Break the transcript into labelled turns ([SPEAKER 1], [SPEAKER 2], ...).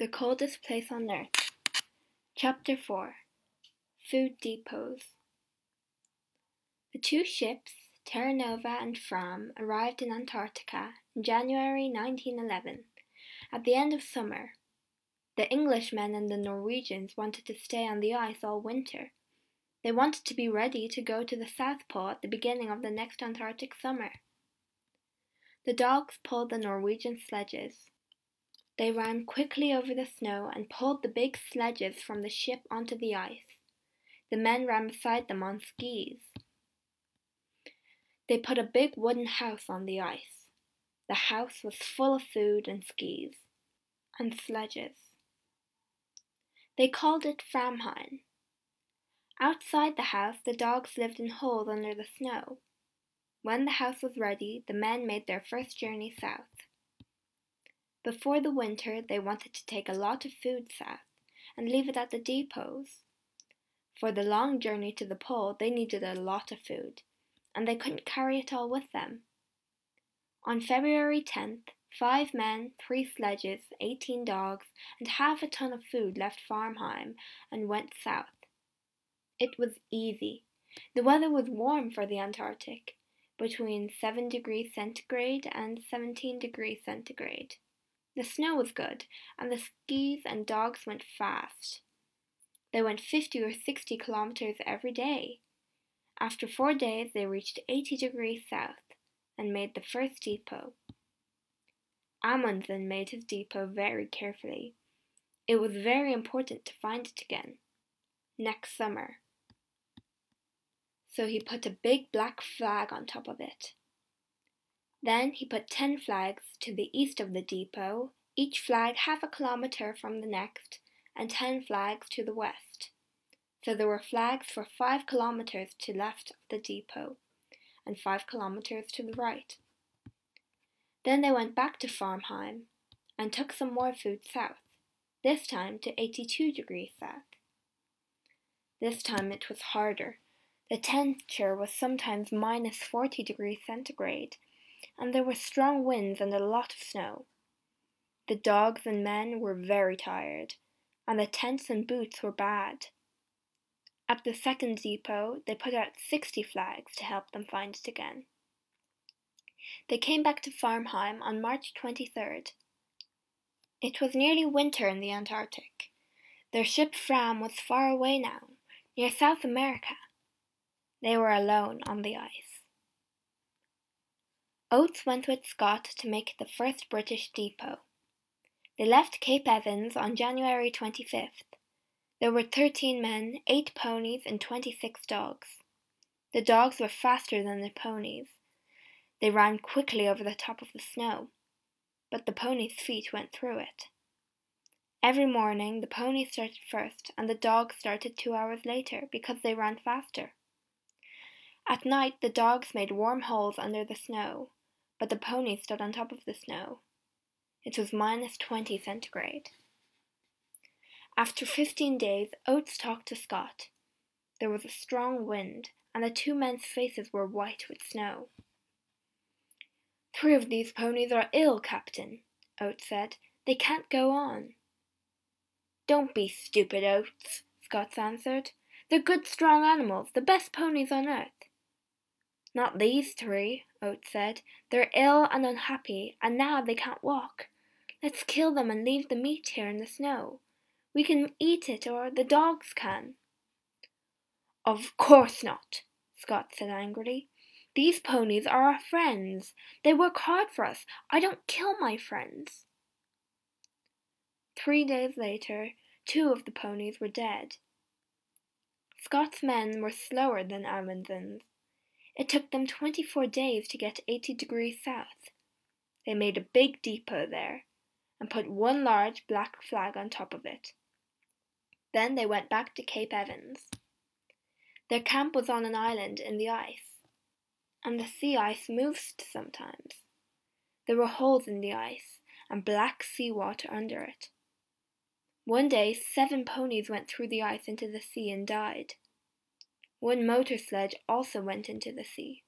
[SPEAKER 1] The Coldest Place on Earth. Chapter 4 Food Depots. The two ships, Terra Nova and Fram, arrived in Antarctica in January 1911, at the end of summer. The Englishmen and the Norwegians wanted to stay on the ice all winter. They wanted to be ready to go to the South Pole at the beginning of the next Antarctic summer. The dogs pulled the Norwegian sledges. They ran quickly over the snow and pulled the big sledges from the ship onto the ice. The men ran beside them on skis. They put a big wooden house on the ice. The house was full of food and skis and sledges. They called it Framheim. Outside the house, the dogs lived in holes under the snow. When the house was ready, the men made their first journey south. Before the winter, they wanted to take a lot of food south and leave it at the depots. For the long journey to the pole, they needed a lot of food, and they couldn't carry it all with them. On February 10th, five men, three sledges, 18 dogs, and half a ton of food left Framheim and went south. It was easy. The weather was warm for the Antarctic, between 7 degrees centigrade and 17 degrees centigrade. The snow was good, and the skis and dogs went fast. They went 50 or 60 kilometers every day. After four days, they reached 80 degrees south and made the first depot. Amundsen made his depot very carefully. It was very important to find it again next summer. So he put a big black flag on top of it. Then he put ten flags to the east of the depot, each flag half a kilometre from the next, and ten flags to the west. So there were flags for five kilometres to left of the depot, and five kilometres to the right. Then they went back to Framheim, and took some more food south, this time to 82 degrees south. This time it was harder. The temperature was sometimes minus 40 degrees centigrade and there were strong winds and a lot of snow. The dogs and men were very tired, and the tents and boots were bad. At the second depot, they put out 60 flags to help them find it again. They came back to Framheim on March 23rd. It was nearly winter in the Antarctic. Their ship Fram was far away now, near South America. They were alone on the ice. Oates went with Scott to make the first British depot. They left Cape Evans on January 25th. There were 13 men, 8 ponies, and 26 dogs. The dogs were faster than the ponies. They ran quickly over the top of the snow, but the ponies' feet went through it. Every morning the ponies started first and the dogs started two hours later because they ran faster. At night the dogs made warm holes under the snow but the pony stood on top of the snow. It was minus 20 centigrade. After 15 days, Oates talked to Scott. There was a strong wind, and the two men's faces were white with snow. Three of these ponies are ill, Captain, Oates said. They can't go on. Don't be stupid, Oates, Scott answered. They're good, strong animals, the best ponies on earth. Not these three, Oates said. They're ill and unhappy, and now they can't walk. Let's kill them and leave the meat here in the snow. We can eat it, or the dogs can. Of course not, Scott said angrily. These ponies are our friends. They work hard for us. I don't kill my friends. Three days later, two of the ponies were dead. Scott's men were slower than Amundsen's. It took them 24 days to get 80 degrees south. They made a big depot there and put one large black flag on top of it. Then they went back to Cape Evans. Their camp was on an island in the ice, and the sea ice moved sometimes. There were holes in the ice and black sea water under it. One day, seven ponies went through the ice into the sea and died. One motor sledge also went into the sea.